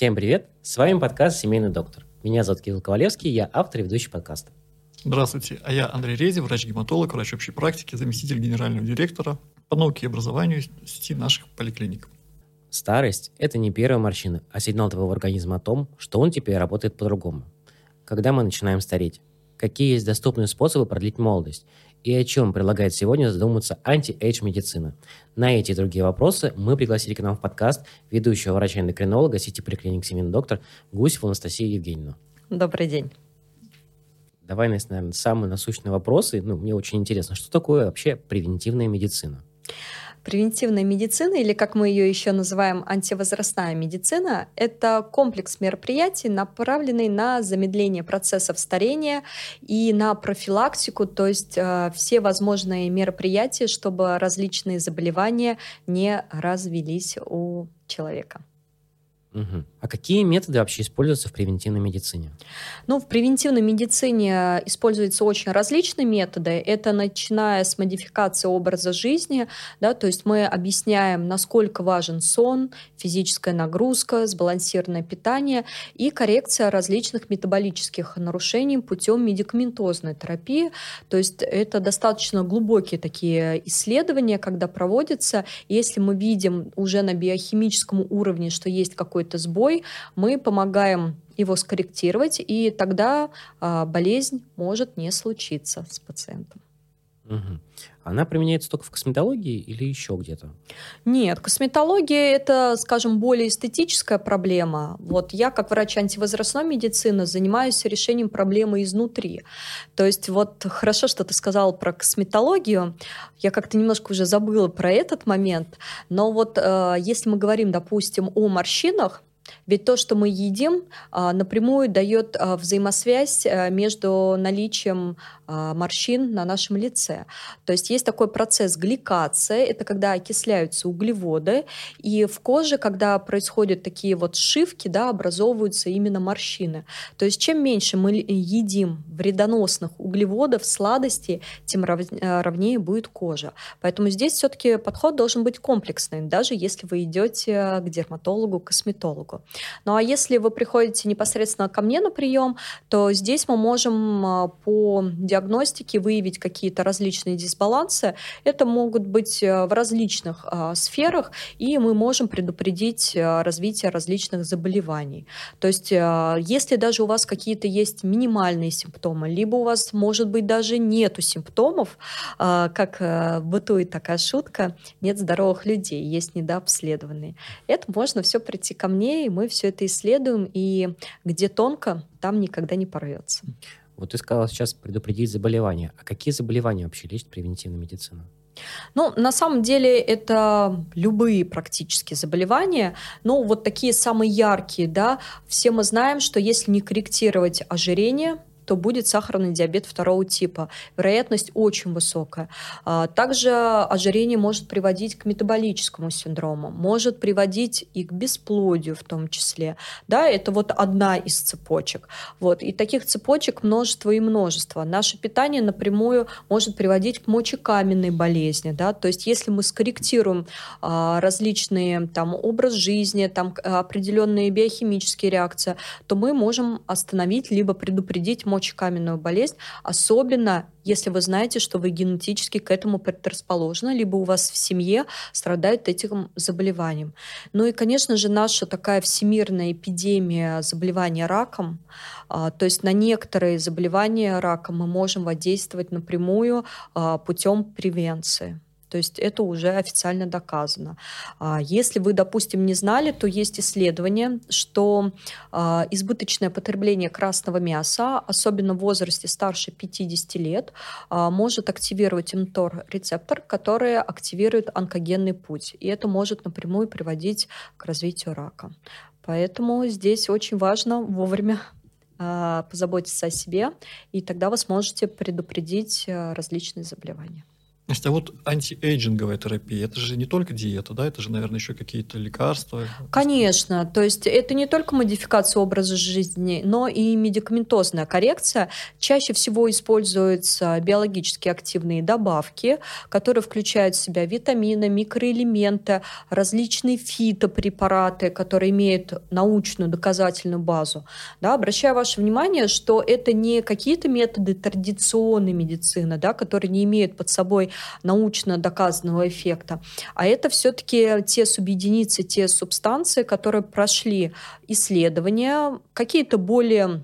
Всем привет! С вами подкаст «Семейный доктор». Меня зовут Кирилл Ковалевский, я автор и ведущий подкаста. Здравствуйте, а я Андрей Рези, врач-гематолог, врач общей практики, заместитель генерального директора по науке и образованию сети наших поликлиник. Старость – это не первая морщина, а сигнал твоего организма о том, что он теперь работает по-другому. Когда мы начинаем стареть? Какие есть доступные способы продлить молодость? И о чем предлагает сегодня задуматься anti-age медицина? На эти и другие вопросы мы пригласили к нам в подкаст ведущего врача-эндокринолога сети поликлиник «Семейный доктор» Гусеву Анастасию Евгеньевну. Добрый день. Давай, наверное, самые насущные вопросы. Ну, мне очень интересно, что такое вообще превентивная медицина? Превентивная медицина, или как мы ее еще называем, антивозрастная медицина, это комплекс мероприятий, направленный на замедление процессов старения и на профилактику, то есть э, все возможные мероприятия, чтобы различные заболевания не развелись у человека. Угу. А какие методы вообще используются в превентивной медицине? Ну, в превентивной медицине используются очень различные методы. Это начиная с модификации образа жизни, да, то есть мы объясняем, насколько важен сон, физическая нагрузка, сбалансированное питание и коррекция различных метаболических нарушений путем медикаментозной терапии. То есть это достаточно глубокие такие исследования, когда проводятся. Если мы видим уже на биохимическом уровне, что есть какой какой-то сбой, мы помогаем его скорректировать, и тогда а, болезнь может не случиться с пациентом. Угу. Она применяется только в косметологии или еще где-то? Нет, косметология это, скажем, более эстетическая проблема. Вот я, как врач антивозрастной медицины, занимаюсь решением проблемы изнутри. То есть вот хорошо, что ты сказал про косметологию. Я как-то немножко уже забыла про этот момент. Но вот э, если мы говорим, допустим, о морщинах, ведь то, что мы едим, а, напрямую дает а, взаимосвязь э, между наличием а, морщин на нашем лице. То есть есть такой процесс гликации, это когда окисляются углеводы, и в коже, когда происходят такие вот сшивки, да, образовываются именно морщины. То есть чем меньше мы едим вредоносных углеводов, сладостей, тем э, ровнее будет кожа. Поэтому здесь все-таки подход должен быть комплексный, даже если вы идете к дерматологу, косметологу. Ну а если вы приходите непосредственно ко мне на прием, то здесь мы можем а, по диагностике выявить какие-то различные дисбалансы. Это могут быть э, в различных а, сферах, и мы можем предупредить а, развитие различных заболеваний. То есть а, если даже у вас какие-то есть минимальные симптомы, либо у вас, может быть, даже нету симптомов, как бытует такая шутка, нет здоровых людей, есть недообследованные. Это можно все прийти ко мне, и мы все это исследуем, и где тонко, там никогда не порвется. Вот ты сказала сейчас предупредить заболевания. А какие заболевания вообще лечит превентивная медицина? Ну, на самом деле это любые практически заболевания. Ну, вот такие самые яркие, да. Все мы знаем, что если не корректировать ожирение, то будет сахарный диабет второго типа. Вероятность очень высокая. А, также ожирение может приводить к метаболическому синдрому, может приводить и к бесплодию в том числе. Да, это вот одна из цепочек. Вот. И таких цепочек множество и множество. Наше питание напрямую может приводить к мочекаменной болезни. Да? То есть если мы скорректируем а, различные там, образ жизни, там, определенные биохимические реакции, то мы можем остановить либо предупредить мочекаменную мочекаменную болезнь, особенно если вы знаете, что вы генетически к этому предрасположены, либо у вас в семье страдают этим заболеванием. Ну и, конечно же, наша такая всемирная эпидемия заболевания раком, а, то есть на некоторые заболевания раком мы можем воздействовать напрямую а, путем превенции. То есть это уже официально доказано. А, если вы, допустим, не знали, то есть исследование, что а, избыточное потребление красного мяса, особенно в возрасте старше 50 лет, а, может активировать МТОР-рецептор, который активирует онкогенный путь. И это может напрямую приводить к развитию рака. Поэтому здесь очень важно вовремя позаботиться о себе, и тогда вы сможете предупредить различные заболевания. Значит, а вот антиэйджинговая терапия, это же не только диета, да, это же, наверное, еще какие-то лекарства. Конечно, то есть это не только модификация образа жизни, но и медикаментозная коррекция. Чаще всего используются биологически активные добавки, которые включают в себя витамины, микроэлементы, различные фитопрепараты, которые имеют научную доказательную базу. Да, обращаю ваше внимание, что это не какие-то методы традиционной медицины, да, которые не имеют под собой научно доказанного эффекта, а это все-таки те субъединицы, те субстанции, которые прошли исследования, какие-то более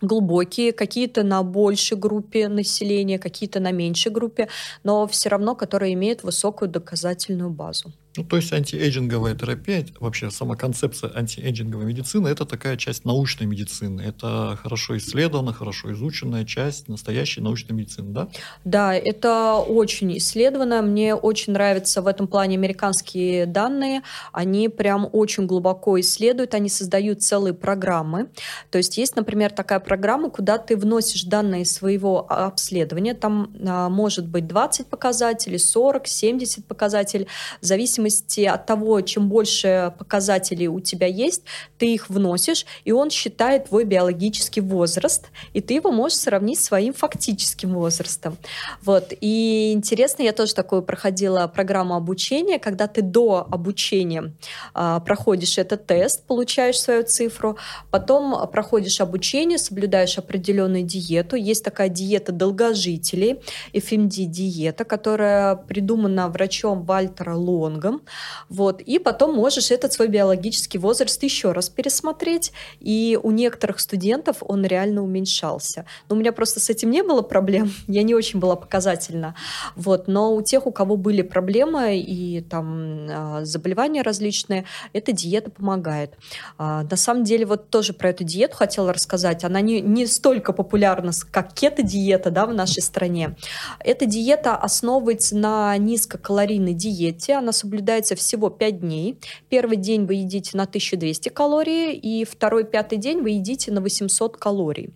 глубокие, какие-то на большей группе населения, какие-то на меньшей группе, но все равно, которые имеют высокую доказательную базу. Ну, то есть антиэйджинговая терапия, вообще сама концепция антиэйджинговой медицины, это такая часть научной медицины. Это хорошо исследованная, хорошо изученная часть настоящей научной медицины, да? Да, это очень исследовано. Мне очень нравятся в этом плане американские данные. Они прям очень глубоко исследуют, они создают целые программы. То есть есть, например, такая программа, куда ты вносишь данные своего обследования. Там а, может быть 20 показателей, 40, 70 показателей, в зависимости зависимости от того, чем больше показателей у тебя есть, ты их вносишь, и он считает твой биологический возраст, и ты его можешь сравнить с своим фактическим возрастом. Вот. И интересно, я тоже такую проходила программу обучения, когда ты до обучения а, проходишь этот тест, получаешь свою цифру, потом проходишь обучение, соблюдаешь определенную диету. Есть такая диета долгожителей, FMD-диета, которая придумана врачом Вальтера Лонга, ребенком, вот, и потом можешь этот свой биологический возраст еще раз пересмотреть, и у некоторых студентов он реально уменьшался. Но у меня просто с этим не было проблем, я не очень была показательна, вот, но у тех, у кого были проблемы и там а, заболевания различные, эта диета помогает. А, на самом деле, вот тоже про эту диету хотела рассказать, она не, не столько популярна, как кето-диета, да, в нашей стране. Эта диета основывается на низкокалорийной диете, она соблюдает соблюдается всего 5 дней. Первый день вы едите на 1200 калорий, и второй, пятый день вы едите на 800 калорий.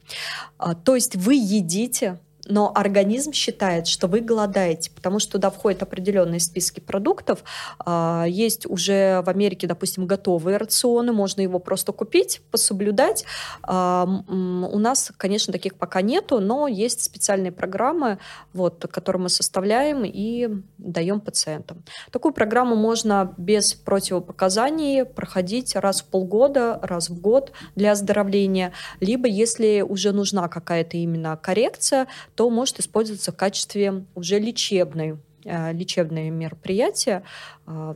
А, то есть вы едите но организм считает, что вы голодаете, потому что туда входят определенные списки продуктов. А, есть уже в Америке, допустим, готовые рационы, можно его просто купить, пособлюдать. А, у нас, конечно, таких пока нету, но есть специальные программы, вот, которые мы составляем и даем пациентам. Такую программу можно без противопоказаний проходить раз в полгода, раз в год для оздоровления, либо если уже нужна какая-то именно коррекция, то может использоваться в качестве уже лечебной э, лечебные мероприятия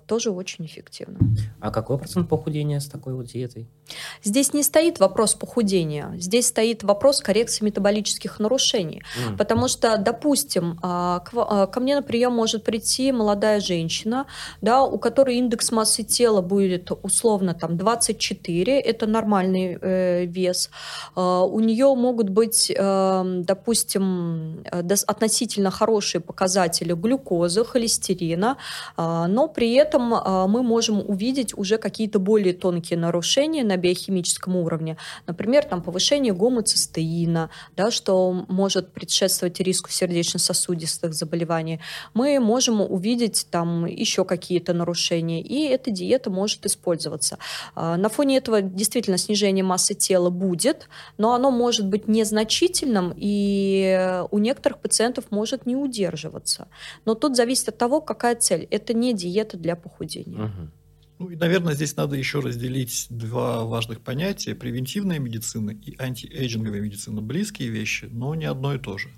тоже очень эффективно. А какой процент похудения с такой вот диетой? Здесь не стоит вопрос похудения, здесь стоит вопрос коррекции метаболических нарушений. Mm. Потому что, допустим, а, а, ко мне на прием может прийти молодая женщина, да, у которой индекс массы тела будет условно там 24, это нормальный э, вес. У нее могут быть, э, допустим, э, относительно хорошие показатели глюкозы, холестерина, но при этом а, мы можем увидеть уже какие-то более тонкие нарушения на биохимическом уровне. Например, там повышение гомоцистеина, да, что может предшествовать риску сердечно-сосудистых заболеваний. Мы можем увидеть там еще какие-то нарушения, и эта диета может использоваться. А, на фоне этого действительно снижение массы тела будет, но оно может быть незначительным, и у некоторых пациентов может не удерживаться. Но тут зависит от того, какая цель. Это не диета диета для похудения. Угу. Ну и, наверное, здесь надо еще разделить два важных понятия. Превентивная медицина и антиэйджинговая медицина. Близкие вещи, но не одно и то же.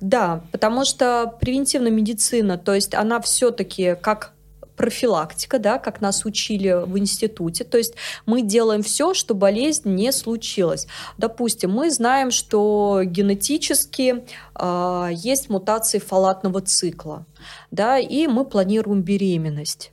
Да, потому что превентивная медицина, то есть она все-таки как профилактика, да, как нас учили в институте. То есть мы делаем все, что болезнь не случилась. Допустим, мы знаем, что генетически э, есть мутации фалатного цикла, да, и мы планируем беременность.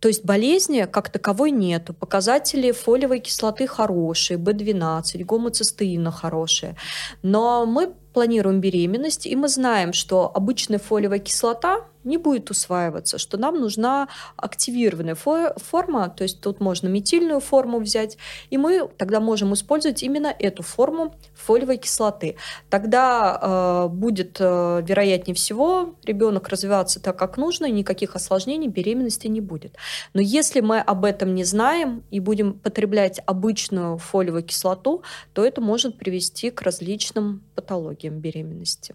То есть болезни как таковой нету. Показатели фолиевой кислоты хорошие, B12, гомоцистеина хорошие. Но мы планируем беременность, и мы знаем, что обычная фолиевая кислота не будет усваиваться, что нам нужна активированная форма, то есть тут можно метильную форму взять, и мы тогда можем использовать именно эту форму фолиевой кислоты. Тогда э, будет, э, вероятнее всего, ребенок развиваться так, как нужно, и никаких осложнений беременности не будет. Но если мы об этом не знаем и будем потреблять обычную фолиевую кислоту, то это может привести к различным патологиям беременности.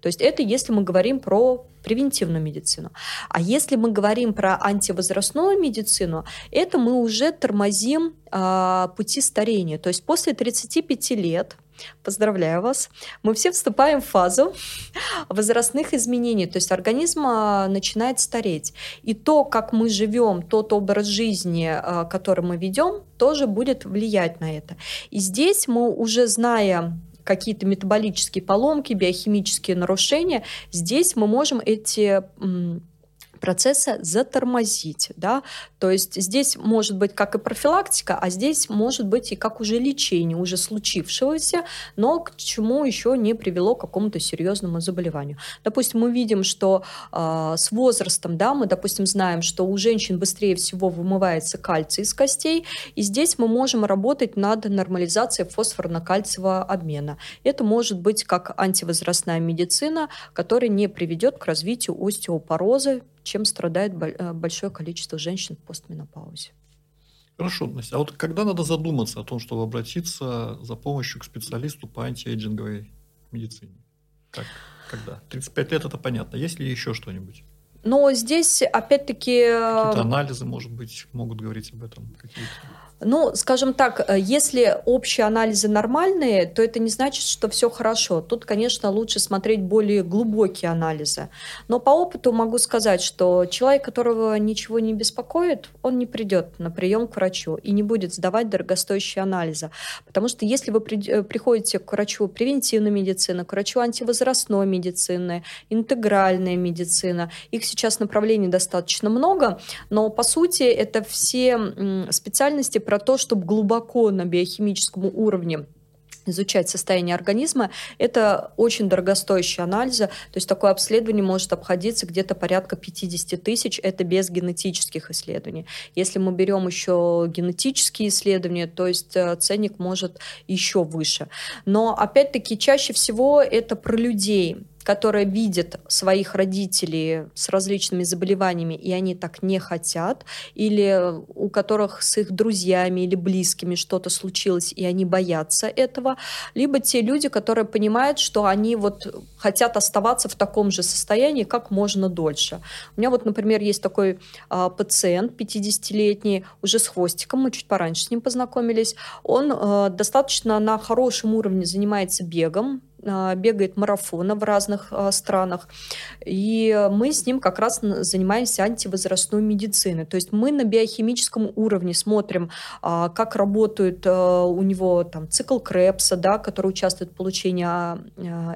То есть это если мы говорим про превентивную медицину. А если мы говорим про антивозрастную медицину, это мы уже тормозим э, пути старения. То есть после 35 лет Поздравляю вас. Мы все вступаем в фазу возрастных изменений, то есть организм а, начинает стареть. И то, как мы живем, тот образ жизни, а, который мы ведем, тоже будет влиять на это. И здесь мы уже зная какие-то метаболические поломки, биохимические нарушения, здесь мы можем эти процесса затормозить. Да? То есть здесь может быть как и профилактика, а здесь может быть и как уже лечение уже случившегося, но к чему еще не привело к какому-то серьезному заболеванию. Допустим, мы видим, что э, с возрастом, да, мы, допустим, знаем, что у женщин быстрее всего вымывается кальций из костей, и здесь мы можем работать над нормализацией фосфорно-кальциевого обмена. Это может быть как антивозрастная медицина, которая не приведет к развитию остеопороза, чем страдает э, большое количество женщин в постменопаузе. Хорошо, Настя. А вот когда надо задуматься о том, чтобы обратиться за помощью к специалисту по антиэйджинговой медицине? Как? Когда? 35 лет это понятно. Есть ли еще что-нибудь? Но здесь, опять-таки... Какие-то анализы, может быть, могут говорить об этом? Какие-то... Ну, скажем так, э, если общие анализы нормальные, то это не значит, что все хорошо. Тут, конечно, лучше смотреть более глубокие анализы. Но по опыту могу сказать, что человек, которого ничего не беспокоит, он не придет на прием к врачу и не будет сдавать дорогостоящие анализы. Потому что если вы э, приходите к врачу превентивной медицины, к врачу антивозрастной медицины, интегральная медицина, их сейчас направлений достаточно много, но по сути это все специальности про то, чтобы глубоко на биохимическом уровне изучать состояние организма, это очень дорогостоящие анализы. То есть такое обследование может обходиться где-то порядка 50 тысяч. Это без генетических исследований. Если мы берем еще генетические исследования, то есть э, ценник может еще выше. Но опять-таки чаще всего это про людей которая видит своих родителей с различными заболеваниями, и они так не хотят, или у которых с их друзьями или близкими что-то случилось, и они боятся этого, либо те люди, которые понимают, что они вот хотят оставаться в таком же состоянии как можно дольше. У меня вот, например, есть такой а, пациент 50-летний, уже с хвостиком, мы чуть пораньше с ним познакомились. Он а, достаточно на хорошем уровне занимается бегом, бегает марафоны в разных а, странах. И мы с ним как раз занимаемся антивозрастной медициной. То есть мы на биохимическом уровне смотрим, а, как работает у него там, цикл Крепса, да, который участвует в получении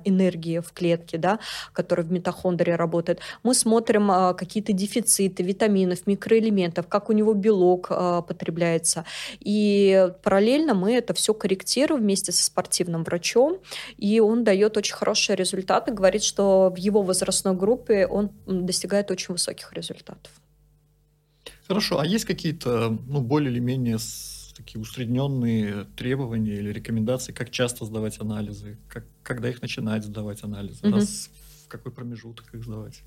энергии в клетке, да, который в митохондрии работает. Мы смотрим какие-то дефициты витаминов, микроэлементов, как у него белок потребляется. И параллельно мы это все корректируем вместе со спортивным врачом. И он дает очень хорошие результаты, говорит, что в его возрастной группе он достигает очень высоких результатов. Хорошо, а есть какие-то, ну, более или менее такие усредненные требования или рекомендации, как часто сдавать анализы, как, когда их начинать сдавать анализы, угу. раз в какой промежуток их сдавать?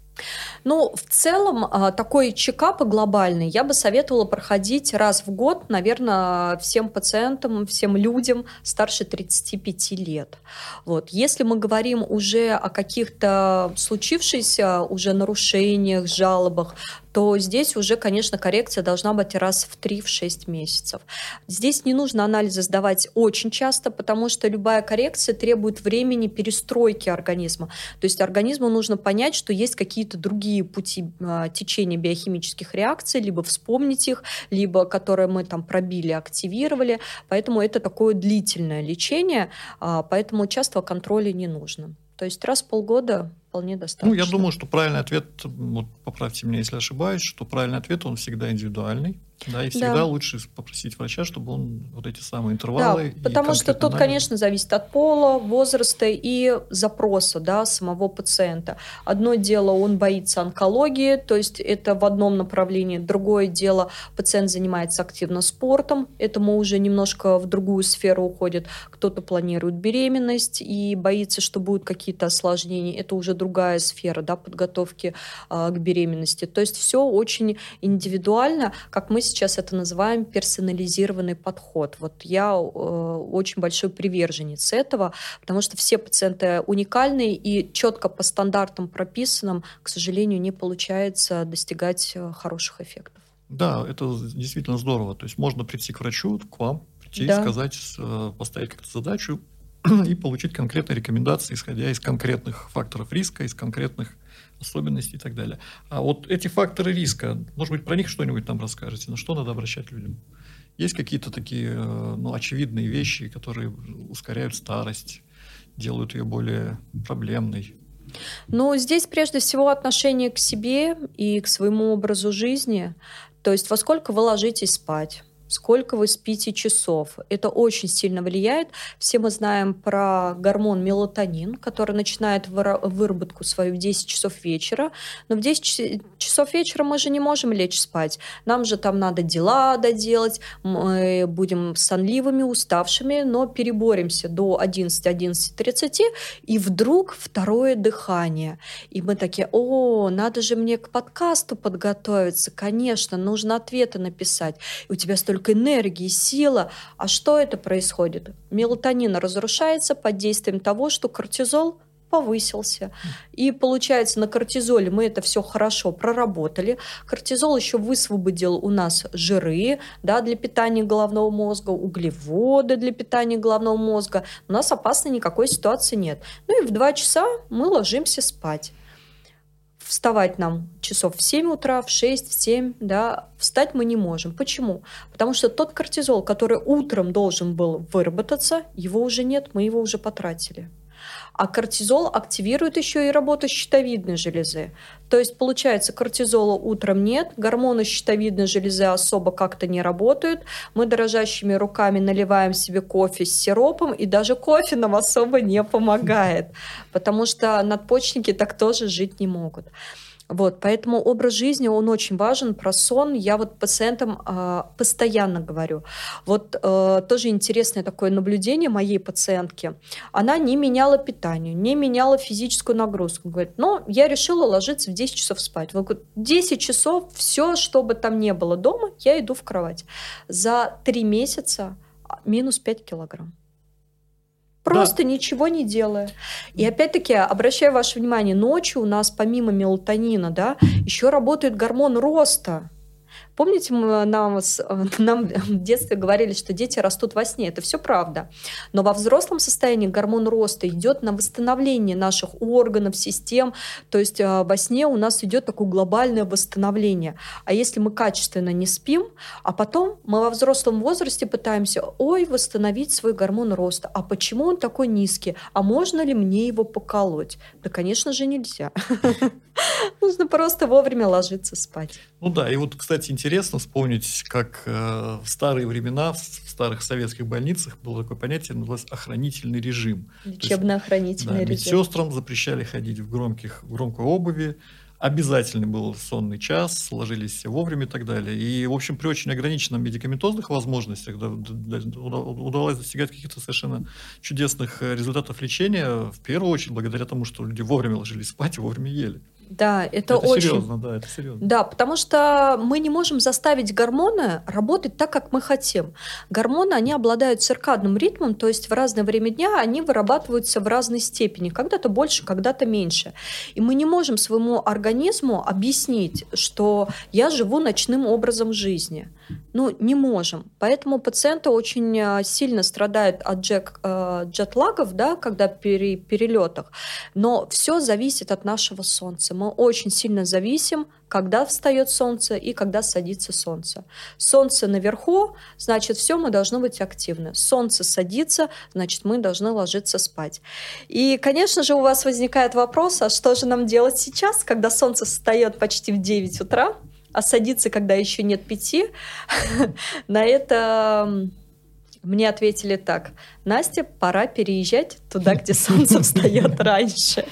Ну, в целом, а, такой чекап глобальный я бы советовала проходить раз в год, наверное, всем пациентам, всем людям старше 35 лет. Вот. Если мы говорим уже о каких-то случившихся уже нарушениях, жалобах, то здесь уже, конечно, коррекция должна быть раз в 3-6 месяцев. Здесь не нужно анализы сдавать очень часто, потому что любая коррекция требует времени перестройки организма. То есть организму нужно понять, что есть какие-то другие пути а, течения биохимических реакций, либо вспомнить их, либо которые мы там пробили, активировали. Поэтому это такое длительное лечение, а, поэтому частого контроля не нужно. То есть раз в полгода вполне достаточно. Ну, я думаю, что правильный ответ, вот поправьте меня, если ошибаюсь, что правильный ответ, он всегда индивидуальный. Да, и всегда да. лучше попросить врача, чтобы он вот эти самые интервалы. Да, потому что тут, анализ... конечно, зависит от пола, возраста и запроса да, самого пациента. Одно дело, он боится онкологии, то есть это в одном направлении. Другое дело, пациент занимается активно спортом, этому уже немножко в другую сферу уходит. Кто-то планирует беременность и боится, что будут какие-то осложнения. Это уже другая сфера да, подготовки э, к беременности. То есть все очень индивидуально, как мы сейчас это называем персонализированный подход. Вот я э, очень большой приверженец этого, потому что все пациенты уникальные и четко по стандартам прописанным, к сожалению, не получается достигать э, хороших эффектов. Да, это действительно здорово. То есть можно прийти к врачу, к вам, прийти, да. сказать, э, поставить как-то задачу и получить конкретные рекомендации, исходя из конкретных факторов риска, из конкретных особенностей и так далее. А вот эти факторы риска, может быть, про них что-нибудь нам расскажете? На что надо обращать людям? Есть какие-то такие э, ну, очевидные вещи, которые ускоряют старость, делают ее более проблемной? Ну, здесь прежде всего отношение к себе и к своему образу жизни. То есть во сколько вы ложитесь спать, сколько вы спите часов. Это очень сильно влияет. Все мы знаем про гормон мелатонин, который начинает выработку свою в 10 часов вечера. Но в 10 часов вечера мы же не можем лечь спать. Нам же там надо дела доделать, мы будем сонливыми, уставшими, но переборемся до 11-11.30, и вдруг второе дыхание. И мы такие, о, надо же мне к подкасту подготовиться, конечно, нужно ответы написать. И у тебя столько столько энергии, сила. А что это происходит? Мелатонин разрушается под действием того, что кортизол повысился. И получается, на кортизоле мы это все хорошо проработали. Кортизол еще высвободил у нас жиры да, для питания головного мозга, углеводы для питания головного мозга. У нас опасной никакой ситуации нет. Ну и в 2 часа мы ложимся спать вставать нам часов в 7 утра, в 6, в 7, да, встать мы не можем. Почему? Потому что тот кортизол, который утром должен был выработаться, его уже нет, мы его уже потратили. А кортизол активирует еще и работу щитовидной железы. То есть, получается, кортизола утром нет, гормоны щитовидной железы особо как-то не работают. Мы дрожащими руками наливаем себе кофе с сиропом, и даже кофе нам особо не помогает, потому что надпочечники так тоже жить не могут. Вот, поэтому образ жизни, он очень важен. Про сон я вот пациентам э, постоянно говорю. Вот э, тоже интересное такое наблюдение моей пациентки. Она не меняла питание, не меняла физическую нагрузку. Говорит, но я решила ложиться в 10 часов спать. Вот 10 часов, все, что бы там ни было дома, я иду в кровать. За 3 месяца минус 5 килограмм. Просто да. ничего не делая. И опять-таки, обращаю ваше внимание, ночью у нас помимо мелатонина, да, еще работает гормон роста. Помните, мы, нам, нам в детстве говорили, что дети растут во сне. Это все правда. Но во взрослом состоянии гормон роста идет на восстановление наших органов, систем. То есть а, во сне у нас идет такое глобальное восстановление. А если мы качественно не спим, а потом мы во взрослом возрасте пытаемся, ой, восстановить свой гормон роста. А почему он такой низкий? А можно ли мне его поколоть? Да, конечно же, нельзя. Нужно просто вовремя ложиться спать. Ну да, и вот, кстати, интересно вспомнить, как э, в старые времена, в старых советских больницах было такое понятие, называлось охранительный режим. Лечебно-охранительный да, режим. Медсестрам запрещали ходить в громких, в громкой обуви, обязательный был сонный час, ложились все вовремя и так далее. И, в общем, при очень ограниченном медикаментозных возможностях да, да, удалось достигать каких-то совершенно чудесных э, результатов лечения, в первую очередь благодаря тому, что люди вовремя ложились спать и вовремя ели. Да, это, это очень... серьезно, да, это серьезно. Да, потому что мы не можем заставить гормоны работать так, как мы хотим. Гормоны, они обладают циркадным ритмом, то есть в разное время дня они вырабатываются в разной степени, когда-то больше, когда-то меньше. И мы не можем своему организму объяснить, что я живу ночным образом жизни. Ну, не можем. Поэтому пациенты очень э, сильно страдают от джек, э, джетлагов, да, когда при перелетах. Но все зависит от нашего солнца. Мы очень сильно зависим, когда встает солнце и когда садится солнце. Солнце наверху, значит, все, мы должны быть активны. Солнце садится, значит, мы должны ложиться спать. И, конечно же, у вас возникает вопрос, а что же нам делать сейчас, когда солнце встает почти в 9 утра? А садиться, когда еще нет пяти, на это мне ответили так. Настя, пора переезжать туда, где солнце встает раньше.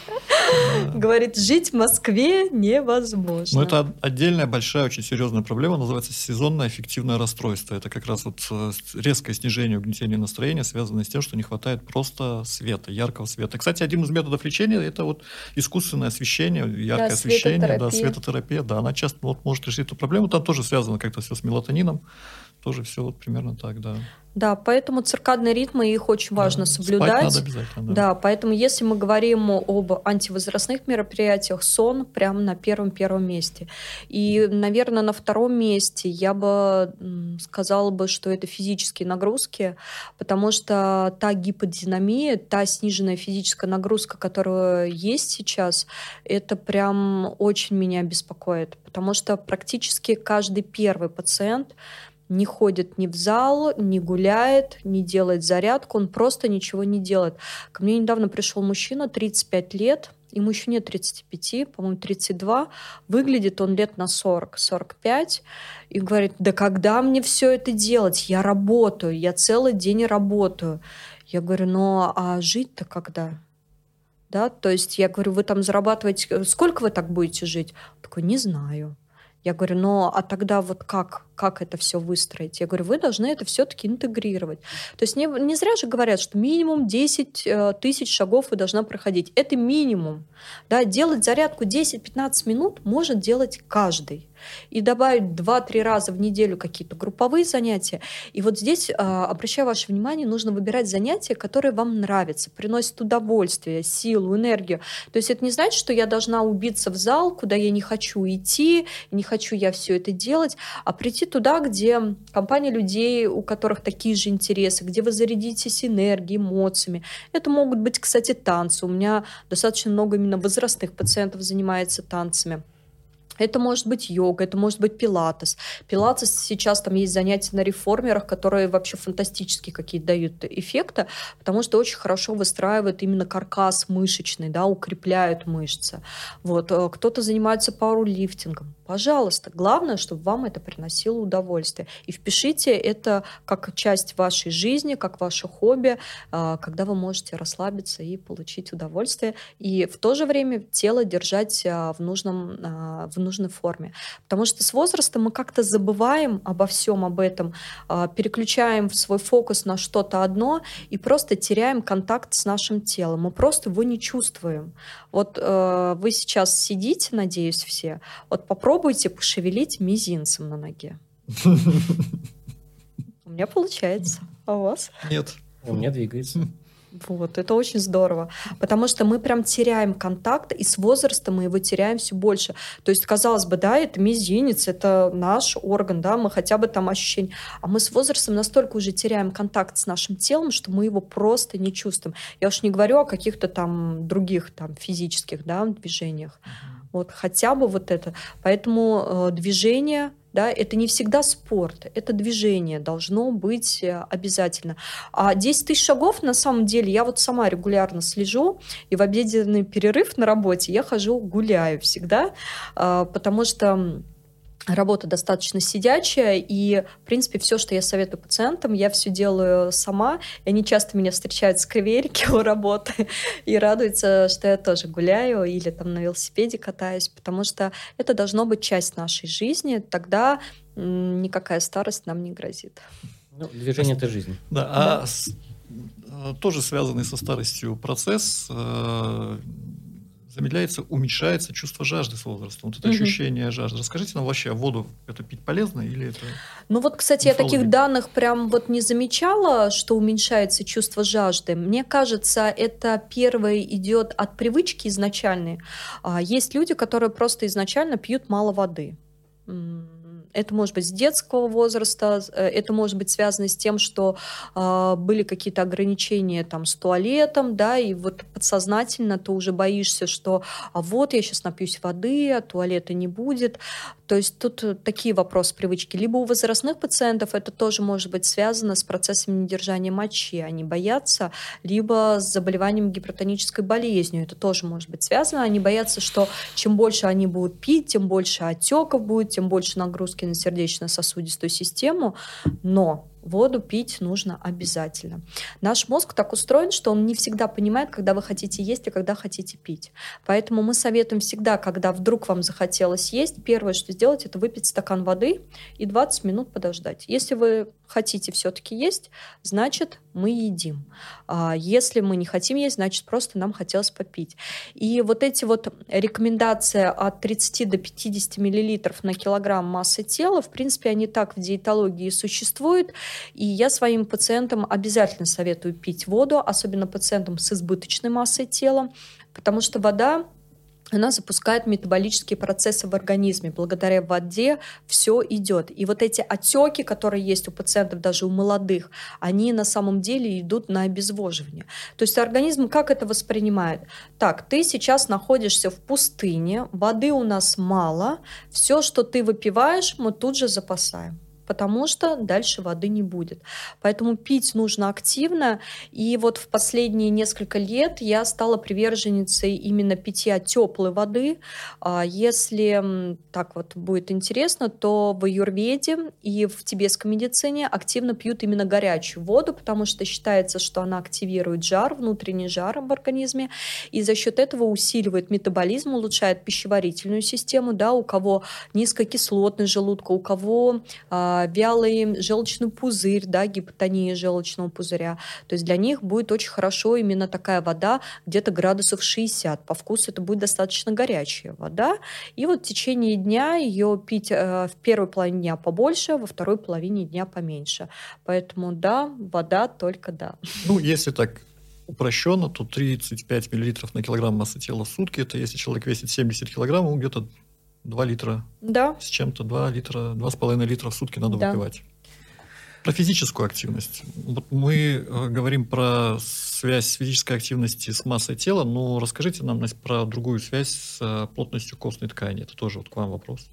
Говорит, жить в Москве невозможно. Ну, это отдельная большая, очень серьезная проблема, называется сезонное эффективное расстройство. Это как раз вот э, резкое снижение угнетения настроения, связанное с тем, что не хватает просто света, яркого света. Кстати, один из методов лечения – это вот искусственное освещение, яркое да, освещение, светотерапия. да, светотерапия. Да, она часто вот, может решить эту проблему. Там тоже связано как-то все с мелатонином. Тоже все вот примерно так, да. Да, поэтому циркадные ритмы их очень важно да, соблюдать. Спать надо обязательно, да. да, поэтому если мы говорим об антивозрастных мероприятиях, сон прям на первом-первом месте. И, наверное, на втором месте я бы сказала бы, что это физические нагрузки, потому что та гиподинамия, та сниженная физическая нагрузка, которая есть сейчас, это прям очень меня беспокоит, потому что практически каждый первый пациент не ходит ни в зал, не гуляет, не делает зарядку, он просто ничего не делает. Ко мне недавно пришел мужчина, 35 лет, ему еще нет 35, по-моему, 32, выглядит он лет на 40, 45, и говорит, да когда мне все это делать? Я работаю, я целый день работаю. Я говорю, ну а жить-то когда? Да, то есть я говорю, вы там зарабатываете, сколько вы так будете жить? Он такой, не знаю. Я говорю, ну а тогда вот как? как это все выстроить. Я говорю, вы должны это все-таки интегрировать. То есть не, не зря же говорят, что минимум 10 э, тысяч шагов вы должна проходить. Это минимум. Да, делать зарядку 10-15 минут может делать каждый. И добавить 2-3 раза в неделю какие-то групповые занятия. И вот здесь, э, обращаю ваше внимание, нужно выбирать занятия, которые вам нравятся, приносят удовольствие, силу, энергию. То есть это не значит, что я должна убиться в зал, куда я не хочу идти, не хочу я все это делать, а прийти туда, где компания людей, у которых такие же интересы, где вы зарядитесь энергией, эмоциями. Это могут быть, кстати, танцы. У меня достаточно много именно возрастных пациентов занимается танцами. Это может быть йога, это может быть пилатес. Пилатес сейчас там есть занятия на реформерах, которые вообще фантастические какие-то дают эффекты, потому что очень хорошо выстраивают именно каркас мышечный, да, укрепляют мышцы. Вот. Э, кто-то занимается пауэрлифтингом. Пожалуйста, главное, чтобы вам это приносило удовольствие. И впишите это как часть вашей жизни, как ваше хобби, э, когда вы можете расслабиться и получить удовольствие. И в то же время тело держать э, в нужном, в нужном нужной форме. Потому что с возрастом мы как-то забываем обо всем об этом, а, переключаем свой фокус на что-то одно и просто теряем контакт с нашим телом. Мы просто его не чувствуем. Вот э, вы сейчас сидите, надеюсь, все. Вот попробуйте пошевелить мизинцем на ноге. У меня получается. А у вас? Нет. У меня двигается. Вот, это очень здорово, потому что мы прям теряем контакт, и с возрастом мы его теряем все больше. То есть, казалось бы, да, это мизинец, это наш орган, да, мы хотя бы там ощущение, а мы с возрастом настолько уже теряем контакт с нашим телом, что мы его просто не чувствуем. Я уж не говорю о каких-то там других там физических, да, движениях. Вот хотя бы вот это. Поэтому э, движение да, это не всегда спорт, это движение должно быть э, обязательно. А 10 тысяч шагов, на самом деле, я вот сама регулярно слежу, и в обеденный перерыв на работе я хожу, гуляю всегда, а, потому что работа достаточно сидячая, и, в принципе, все, что я советую пациентам, я все делаю сама, и они часто меня встречают с креверики у работы и радуются, что я тоже гуляю или там на велосипеде катаюсь, потому что это должно быть часть нашей жизни, тогда никакая старость нам не грозит. Ну, движение — это жизнь. Да, а С, э, тоже связанный со старостью процесс э, замедляется, уменьшается чувство жажды с возрастом. Вот это угу. ощущение жажды. Расскажите нам вообще, воду это пить полезно или это... Ну вот, кстати, я таких данных прям вот не замечала, что уменьшается чувство жажды. Мне кажется, это первое идет от привычки изначальной. А, есть люди, которые просто изначально пьют мало воды это может быть с детского возраста, э, это может быть связано с тем, что э, были какие-то ограничения там с туалетом, да, и вот подсознательно ты уже боишься, что а вот я сейчас напьюсь воды, а туалета не будет. То есть тут э, такие вопросы привычки. Либо у возрастных пациентов это тоже может быть связано с процессом недержания мочи. Они боятся, либо с заболеванием гипертонической болезнью. Это тоже может быть связано. Они боятся, что чем больше они будут пить, тем больше отеков будет, тем больше нагрузки на сердечно-сосудистую систему. Но Воду пить нужно обязательно. Наш мозг так устроен, что он не всегда понимает, когда вы хотите есть и когда хотите пить. Поэтому мы советуем всегда, когда вдруг вам захотелось есть, первое, что сделать, это выпить стакан воды и 20 минут подождать. Если вы хотите все-таки есть, значит, мы едим. А если мы не хотим есть, значит, просто нам хотелось попить. И вот эти вот рекомендации от 30 до 50 миллилитров на килограмм массы тела, в принципе, они так в диетологии существуют. И я своим пациентам обязательно советую пить воду, особенно пациентам с избыточной массой тела, потому что вода она запускает метаболические процессы в организме. Благодаря воде все идет. И вот эти отеки, которые есть у пациентов, даже у молодых, они на самом деле идут на обезвоживание. То есть организм как это воспринимает? Так, ты сейчас находишься в пустыне, воды у нас мало, все, что ты выпиваешь, мы тут же запасаем потому что дальше воды не будет. Поэтому пить нужно активно. И вот в последние несколько лет я стала приверженницей именно питья теплой воды. А если так вот будет интересно, то в Юрведе и в тибетской медицине активно пьют именно горячую воду, потому что считается, что она активирует жар, внутренний жар в организме, и за счет этого усиливает метаболизм, улучшает пищеварительную систему, да, у кого низкокислотность желудка, у кого а, вялый желчный пузырь, да, гипотония желчного пузыря. То есть для них будет очень хорошо именно такая вода, где-то градусов 60. По вкусу это будет достаточно горячая вода. И вот в течение дня ее пить э, в первой половине дня побольше, во второй половине дня поменьше. Поэтому да, вода только да. Ну, если так упрощенно, то 35 миллилитров на килограмм массы тела в сутки, это если человек весит 70 килограмм, где-то 2 литра. Да. С чем-то 2 литра, 2,5 литра в сутки надо да. выпивать. Про физическую активность. Вот мы э, говорим про связь физической активности с массой тела, но расскажите нам про другую связь с э, плотностью костной ткани. Это тоже вот к вам вопрос.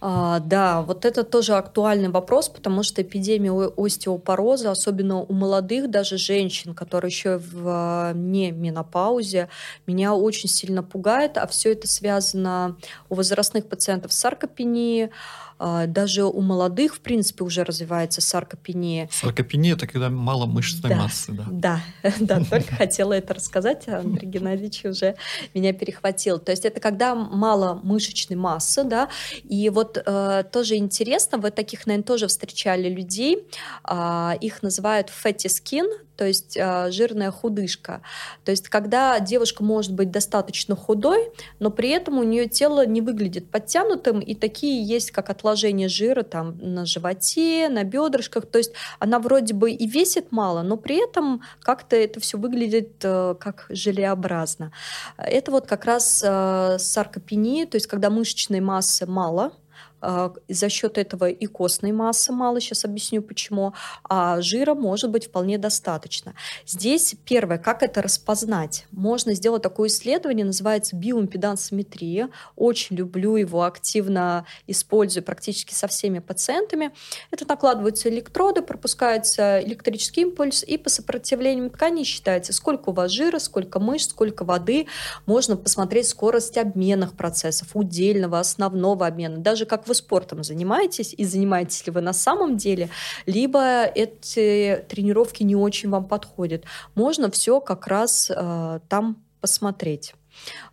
А, да, вот это тоже актуальный вопрос, потому что эпидемия остеопороза, особенно у молодых даже женщин, которые еще в не менопаузе, меня очень сильно пугает, а все это связано у возрастных пациентов с саркопенией, даже у молодых, в принципе, уже развивается саркопения. Саркопения – это когда мало мышечной да, массы, да? Да, да, только хотела это рассказать, а Андрей Геннадьевич уже меня перехватил. То есть это когда мало мышечной массы, да, и вот э, тоже интересно, вы таких, наверное, тоже встречали людей, э, их называют fatty skin, то есть э, жирная худышка. То есть когда девушка может быть достаточно худой, но при этом у нее тело не выглядит подтянутым, и такие есть, как отложение жира там на животе, на бедрышках. То есть она вроде бы и весит мало, но при этом как-то это все выглядит э, как желеобразно. Это вот как раз э, саркопения, то есть когда мышечной массы мало, за счет этого и костной массы мало, сейчас объясню почему, а жира может быть вполне достаточно. Здесь первое, как это распознать? Можно сделать такое исследование, называется биоимпедансометрия. Очень люблю его, активно использую практически со всеми пациентами. Это накладываются электроды, пропускается электрический импульс, и по сопротивлению ткани считается, сколько у вас жира, сколько мышц, сколько воды. Можно посмотреть скорость обменных процессов, удельного, основного обмена, даже как вы спортом занимаетесь и занимаетесь ли вы на самом деле, либо эти тренировки не очень вам подходят. Можно все как раз э, там посмотреть.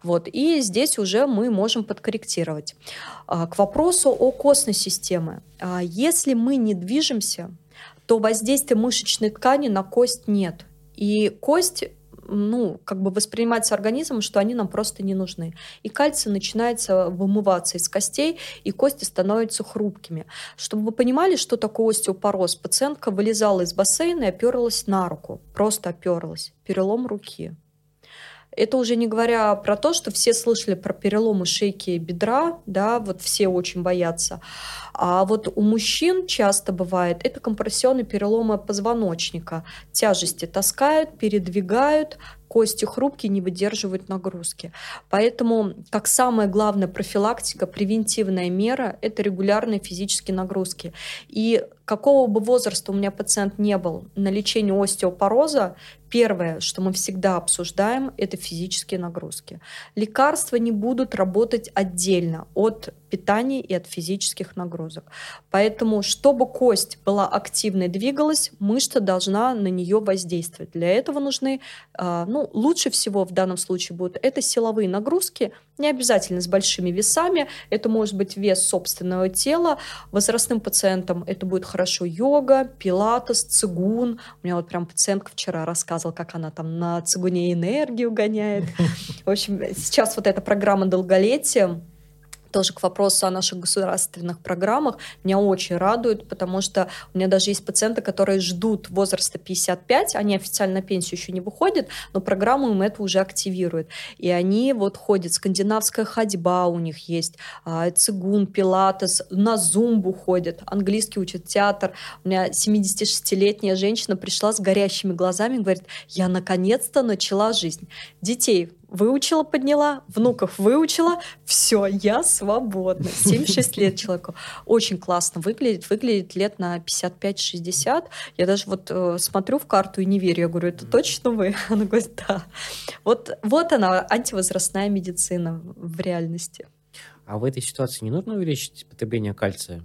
Вот. И здесь уже мы можем подкорректировать. А, к вопросу о костной системе. А, если мы не движемся, то воздействия мышечной ткани на кость нет. И кость ну, как бы воспринимается организмом, что они нам просто не нужны. И кальций начинается вымываться из костей, и кости становятся хрупкими. Чтобы вы понимали, что такое остеопороз, пациентка вылезала из бассейна и оперлась на руку, просто оперлась, перелом руки. Это уже не говоря про то, что все слышали про переломы шейки бедра, да, вот все очень боятся. А вот у мужчин часто бывает это компрессионные переломы позвоночника. Тяжести таскают, передвигают, кости хрупкие, не выдерживают нагрузки. Поэтому, как самая главная профилактика, превентивная мера – это регулярные физические нагрузки. И какого бы возраста у меня пациент не был, на лечение остеопороза Первое, что мы всегда обсуждаем, это физические нагрузки. Лекарства не будут работать отдельно от питания и от физических нагрузок. Поэтому, чтобы кость была активной, двигалась, мышца должна на нее воздействовать. Для этого нужны, а, ну, лучше всего в данном случае будут это силовые нагрузки, не обязательно с большими весами, это может быть вес собственного тела. Возрастным пациентам это будет хорошо йога, пилатес, цигун. У меня вот прям пациентка вчера рассказывала, как она там на цигуне энергию гоняет. В общем, сейчас вот эта программа долголетия, тоже к вопросу о наших государственных программах, меня очень радует, потому что у меня даже есть пациенты, которые ждут возраста 55, они официально на пенсию еще не выходят, но программу им это уже активирует. И они вот ходят, скандинавская ходьба у них есть, а, цигун, пилатес, на зумбу ходят, английский учат, театр. У меня 76-летняя женщина пришла с горящими глазами, говорит, я наконец-то начала жизнь. Детей выучила, подняла, внуков выучила, все, я свободна. 76 лет человеку. Очень классно выглядит, выглядит лет на 55-60. Я даже вот э, смотрю в карту и не верю. Я говорю, это точно вы? Она говорит, да. Вот, вот она, антивозрастная медицина в реальности. А в этой ситуации не нужно увеличить потребление кальция?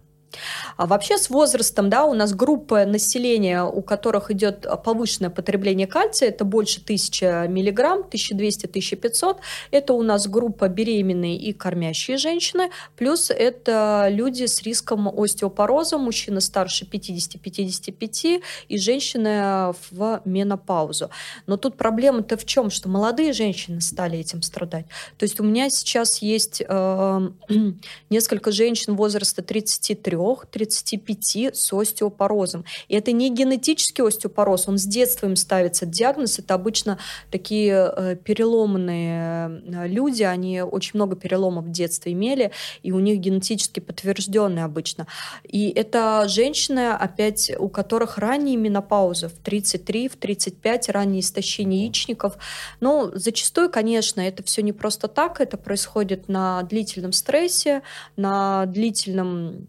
А вообще с возрастом, да, у нас группа населения, у которых идет повышенное потребление кальция, это больше 1000 миллиграмм, 1200-1500. Это у нас группа беременные и кормящие женщины, плюс это люди с риском остеопороза, мужчины старше 50-55 и женщины в менопаузу. Но тут проблема-то в чем, что молодые женщины стали этим страдать. То есть у меня сейчас есть э, несколько женщин возраста 33 35 с остеопорозом. И это не генетический остеопороз, он с детства им ставится диагноз. Это обычно такие э, переломанные э, люди, они очень много переломов в детстве имели, и у них генетически подтвержденные обычно. И это женщины, опять, у которых ранние менопаузы в 33, в 35, раннее истощение яичников. Ну, зачастую, конечно, это все не просто так, это происходит на длительном стрессе, на длительном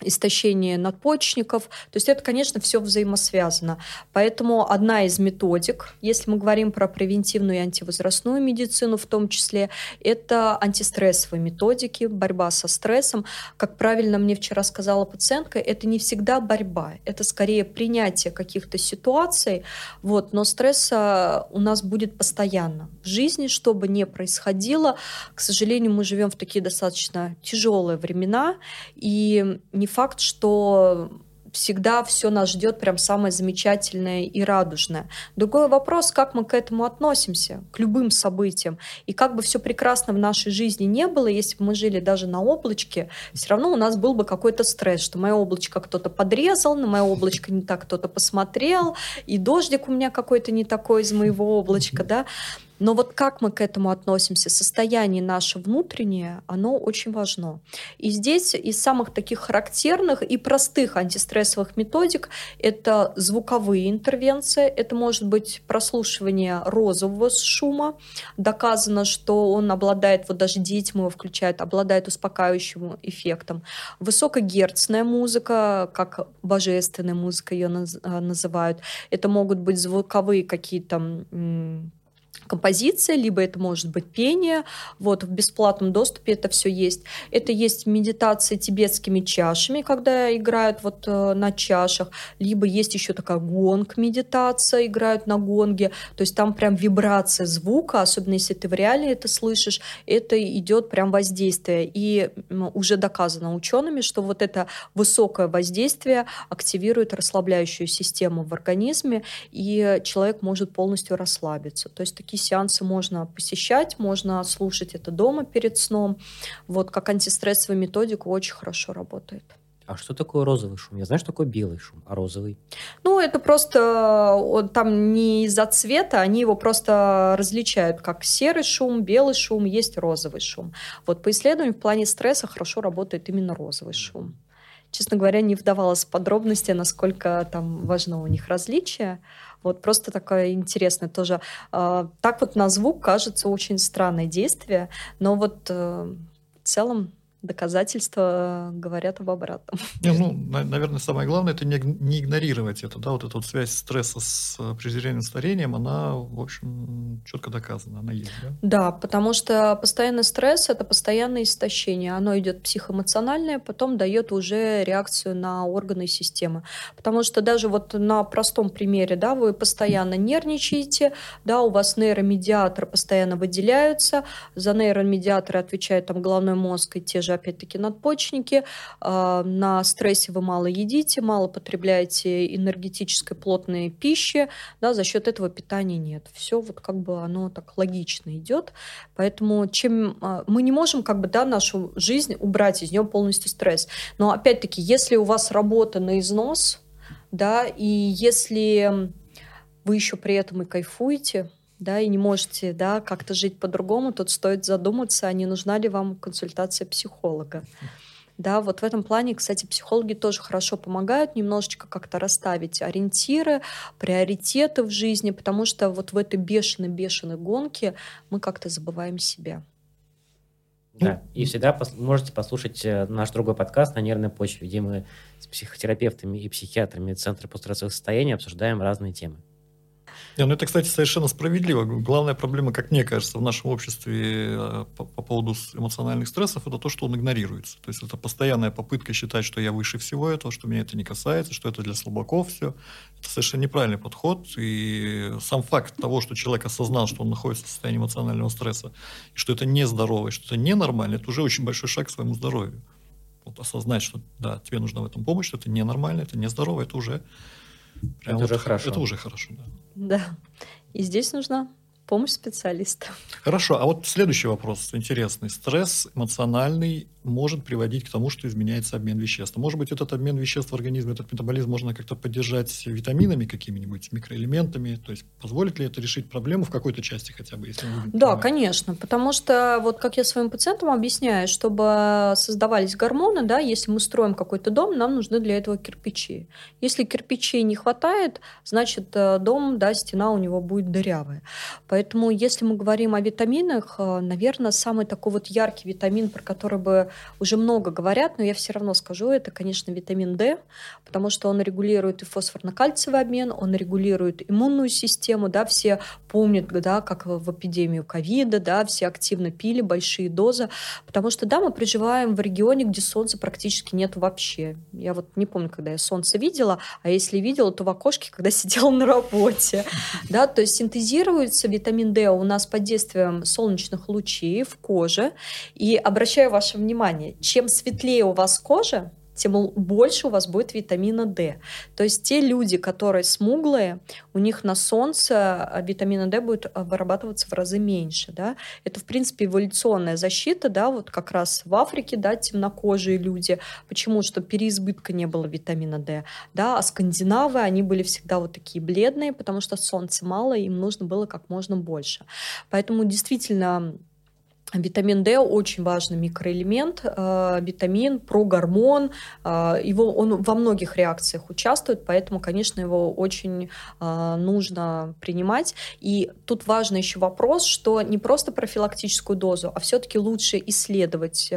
истощение надпочечников. То есть это, конечно, все взаимосвязано. Поэтому одна из методик, если мы говорим про превентивную и антивозрастную медицину в том числе, это антистрессовые методики, борьба со стрессом. Как правильно мне вчера сказала пациентка, это не всегда борьба, это скорее принятие каких-то ситуаций, вот, но стресса у нас будет постоянно. В жизни, что бы ни происходило, к сожалению, мы живем в такие достаточно тяжелые времена, и не факт, что всегда все нас ждет прям самое замечательное и радужное. Другой вопрос, как мы к этому относимся, к любым событиям. И как бы все прекрасно в нашей жизни не было, если бы мы жили даже на облачке, все равно у нас был бы какой-то стресс, что мое облачко кто-то подрезал, на мое облачко не так кто-то посмотрел, и дождик у меня какой-то не такой из моего облачка, да. Но вот как мы к этому относимся, состояние наше внутреннее, оно очень важно. И здесь из самых таких характерных и простых антистрессовых методик это звуковые интервенции, это может быть прослушивание розового шума. Доказано, что он обладает, вот даже детям его включают, обладает успокаивающим эффектом. Высокогерцная музыка, как божественная музыка ее называют, это могут быть звуковые какие-то композиция, либо это может быть пение. Вот в бесплатном доступе это все есть. Это есть медитация тибетскими чашами, когда играют вот э, на чашах, либо есть еще такая гонг медитация, играют на гонге. То есть там прям вибрация звука, особенно если ты в реале это слышишь, это идет прям воздействие. И уже доказано учеными, что вот это высокое воздействие активирует расслабляющую систему в организме, и человек может полностью расслабиться. То есть такие сеансы можно посещать, можно слушать это дома перед сном. Вот как антистрессовая методика очень хорошо работает. А что такое розовый шум? Я знаю, что такое белый шум, а розовый? Ну, это просто он, там не из-за цвета, они его просто различают, как серый шум, белый шум, есть розовый шум. Вот по исследованию в плане стресса хорошо работает именно розовый шум. Честно говоря, не вдавалась в подробности, насколько там важно у них различие. Вот просто такое интересное тоже. А, так вот на звук кажется очень странное действие, но вот э, в целом доказательства говорят об обратном. Не, ну, наверное, самое главное это не, не игнорировать это, да, вот эта вот связь стресса с э, преждевременным старением, она, в общем, четко доказана, она есть, да? Да, потому что постоянный стресс это постоянное истощение, оно идет психоэмоциональное, потом дает уже реакцию на органы и системы, потому что даже вот на простом примере, да, вы постоянно нервничаете, да, у вас нейромедиаторы постоянно выделяются, за нейромедиаторы отвечает там головной мозг и те же, опять-таки, надпочечники. А, на стрессе вы мало едите, мало потребляете энергетической плотной пищи, да, за счет этого питания нет. Все вот как бы оно так логично идет. Поэтому чем а, мы не можем как бы, да, нашу жизнь убрать из нее полностью стресс. Но опять-таки, если у вас работа на износ, да, и если вы еще при этом и кайфуете, да, и не можете, да, как-то жить по-другому, тут стоит задуматься, а не нужна ли вам консультация психолога. Да, вот в этом плане, кстати, психологи тоже хорошо помогают немножечко как-то расставить ориентиры, приоритеты в жизни, потому что вот в этой бешеной-бешеной гонке мы как-то забываем себя. Да, и всегда пос- можете послушать э, наш другой подкаст на нервной почве, где мы с психотерапевтами и психиатрами Центра по стрессовых состояний обсуждаем разные темы. Не, ну это, кстати, совершенно справедливо. Главная проблема, как мне кажется, в нашем обществе э, по, по поводу эмоциональных стрессов, это то, что он игнорируется. То есть это постоянная попытка считать, что я выше всего этого, что меня это не касается, что это для слабаков все. Это совершенно неправильный подход. И сам факт того, что человек осознал, что он находится в состоянии эмоционального стресса, и что это нездорово, и что это ненормально, это уже очень большой шаг к своему здоровью. Вот осознать, что да, тебе нужна в этом помощь, что это ненормально, это нездорово, это уже Прям это вот, уже хорошо. Это уже хорошо, да. Да. И здесь нужна помощь специалиста. Хорошо, а вот следующий вопрос интересный. Стресс эмоциональный может приводить к тому, что изменяется обмен веществ. Может быть, этот обмен веществ в организме, этот метаболизм можно как-то поддержать витаминами какими-нибудь, микроэлементами? То есть позволит ли это решить проблему в какой-то части хотя бы? Если да, понимать? конечно, потому что вот как я своим пациентам объясняю, чтобы создавались гормоны, да, если мы строим какой-то дом, нам нужны для этого кирпичи. Если кирпичей не хватает, значит э, дом, да, стена у него будет дырявая. Поэтому если мы говорим о витаминах, э, наверное, самый такой вот яркий витамин, про который бы уже много говорят, но я все равно скажу, это, конечно, витамин D, потому что он регулирует и фосфорно-кальциевый обмен, он регулирует иммунную систему, да, все помнят, да, как в эпидемию ковида, да, все активно пили большие дозы, потому что, да, мы проживаем в регионе, где солнца практически нет вообще. Я вот не помню, когда я солнце видела, а если видела, то в окошке, когда сидела на работе, да, то есть синтезируется витамин D у нас под действием солнечных лучей в коже, и обращаю ваше внимание, внимание, чем светлее у вас кожа, тем больше у вас будет витамина D. То есть те люди, которые смуглые, у них на солнце а, витамина D будет а, вырабатываться в разы меньше. Да? Это, в принципе, эволюционная защита, да, вот как раз в Африке, да, темнокожие люди. Почему? Что переизбытка не было витамина D. Да? А скандинавы, они были всегда вот такие бледные, потому что солнца мало, им нужно было как можно больше. Поэтому действительно Витамин D очень важный микроэлемент, э, витамин, прогормон, э, его, он во многих реакциях участвует, поэтому, конечно, его очень э, нужно принимать. И тут важный еще вопрос, что не просто профилактическую дозу, а все-таки лучше исследовать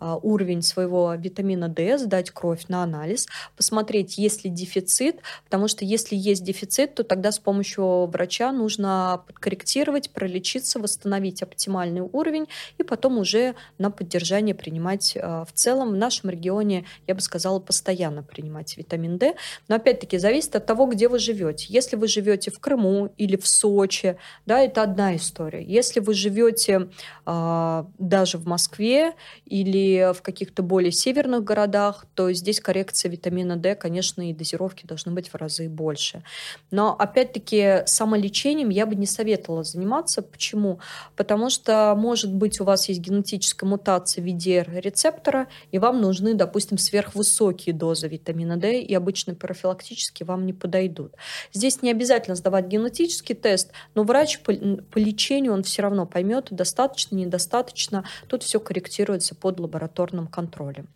уровень своего витамина D, сдать кровь на анализ, посмотреть, есть ли дефицит, потому что если есть дефицит, то тогда с помощью врача нужно подкорректировать, пролечиться, восстановить оптимальный уровень, уровень, и потом уже на поддержание принимать э, в целом. В нашем регионе, я бы сказала, постоянно принимать витамин D. Но опять-таки зависит от того, где вы живете. Если вы живете в Крыму или в Сочи, да, это одна история. Если вы живете э, даже в Москве или в каких-то более северных городах, то здесь коррекция витамина D, конечно, и дозировки должны быть в разы больше. Но опять-таки самолечением я бы не советовала заниматься. Почему? Потому что может может быть, у вас есть генетическая мутация в виде рецептора, и вам нужны, допустим, сверхвысокие дозы витамина D, и обычно профилактически вам не подойдут. Здесь не обязательно сдавать генетический тест, но врач по, по лечению он все равно поймет, достаточно, недостаточно. Тут все корректируется под лабораторным контролем.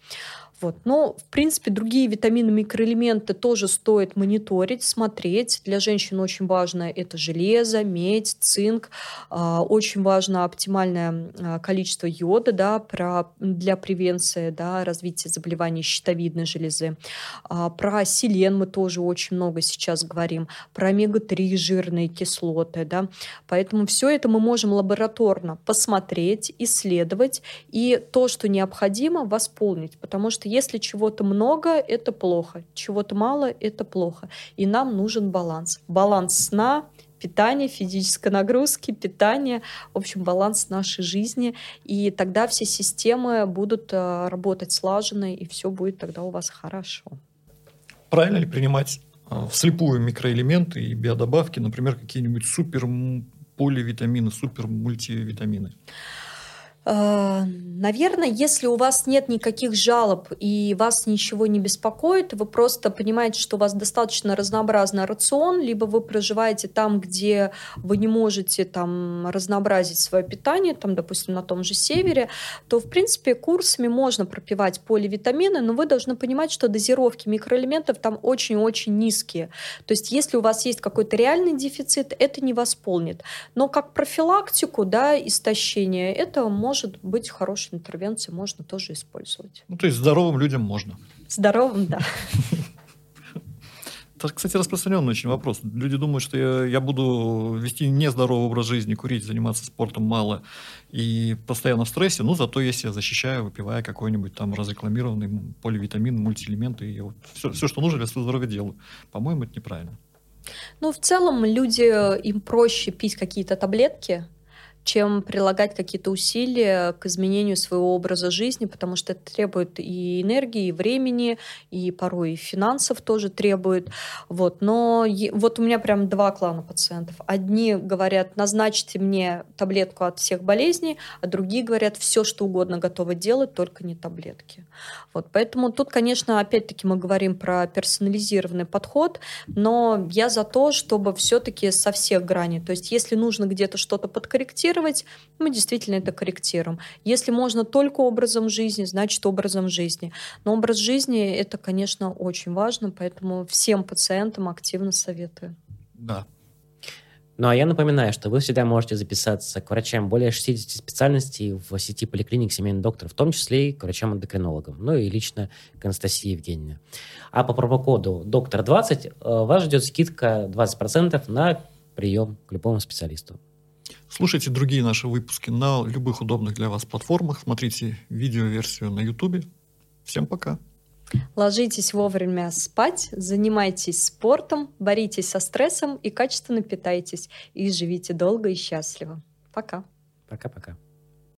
Вот. Но, в принципе, другие витамины, микроэлементы тоже стоит мониторить, смотреть. Для женщин очень важно это железо, медь, цинк. А, очень важно оптимальное а, количество йода да, для превенции да, развития заболеваний щитовидной железы. А, про селен мы тоже очень много сейчас говорим. Про омега-3 жирные кислоты. Да. Поэтому все это мы можем лабораторно посмотреть, исследовать и то, что необходимо, восполнить. Потому что если чего-то много, это плохо, чего-то мало, это плохо. И нам нужен баланс. Баланс сна, питания, физической нагрузки, питания, в общем, баланс нашей жизни. И тогда все системы будут э, работать слаженно, и все будет тогда у вас хорошо. Правильно ли принимать э, вслепую микроэлементы и биодобавки, например, какие-нибудь супер поливитамины, супер мультивитамины? Э, наверное, если у вас нет никаких жалоб и вас ничего не беспокоит, вы просто понимаете, что у вас достаточно разнообразный рацион, либо вы проживаете там, где вы не можете там разнообразить свое питание, там, допустим, на том же севере, то, в принципе, курсами можно пропивать поливитамины, но вы должны понимать, что дозировки микроэлементов там очень-очень низкие. То есть, если у вас есть какой-то реальный дефицит, это не восполнит. Но как профилактику, да, истощения, это может может быть хорошей интервенцией, можно тоже использовать. Ну, то есть здоровым людям можно. Здоровым, да. Это, кстати, распространенный очень вопрос. Люди думают, что я, я буду вести нездоровый образ жизни, курить, заниматься спортом мало и постоянно в стрессе, ну, зато я защищаю, выпивая какой-нибудь там разрекламированный поливитамин, мультиэлементы, и вот все, все, что нужно для своего здоровья делаю. По-моему, это неправильно. Ну, в целом, люди, им проще пить какие-то таблетки, чем прилагать какие-то усилия к изменению своего образа жизни, потому что это требует и энергии, и времени, и порой и финансов тоже требует. Вот. Но вот у меня прям два клана пациентов. Одни говорят, назначьте мне таблетку от всех болезней, а другие говорят, все, что угодно готовы делать, только не таблетки. Вот. Поэтому тут, конечно, опять-таки мы говорим про персонализированный подход, но я за то, чтобы все-таки со всех граней. То есть если нужно где-то что-то подкорректировать, корректировать, мы действительно это корректируем. Если можно только образом жизни, значит образом жизни. Но образ жизни это, конечно, очень важно, поэтому всем пациентам активно советую. Да, ну а я напоминаю, что вы всегда можете записаться к врачам более 60 специальностей в сети поликлиник семейный доктор, в том числе и к врачам-эндокринологам, ну и лично к Анастасии Евгеньевне. А по промокоду доктор 20 э, вас ждет скидка 20% на прием к любому специалисту. Слушайте другие наши выпуски на любых удобных для вас платформах. Смотрите видеоверсию на YouTube. Всем пока. Ложитесь вовремя спать, занимайтесь спортом, боритесь со стрессом и качественно питайтесь. И живите долго и счастливо. Пока. Пока-пока.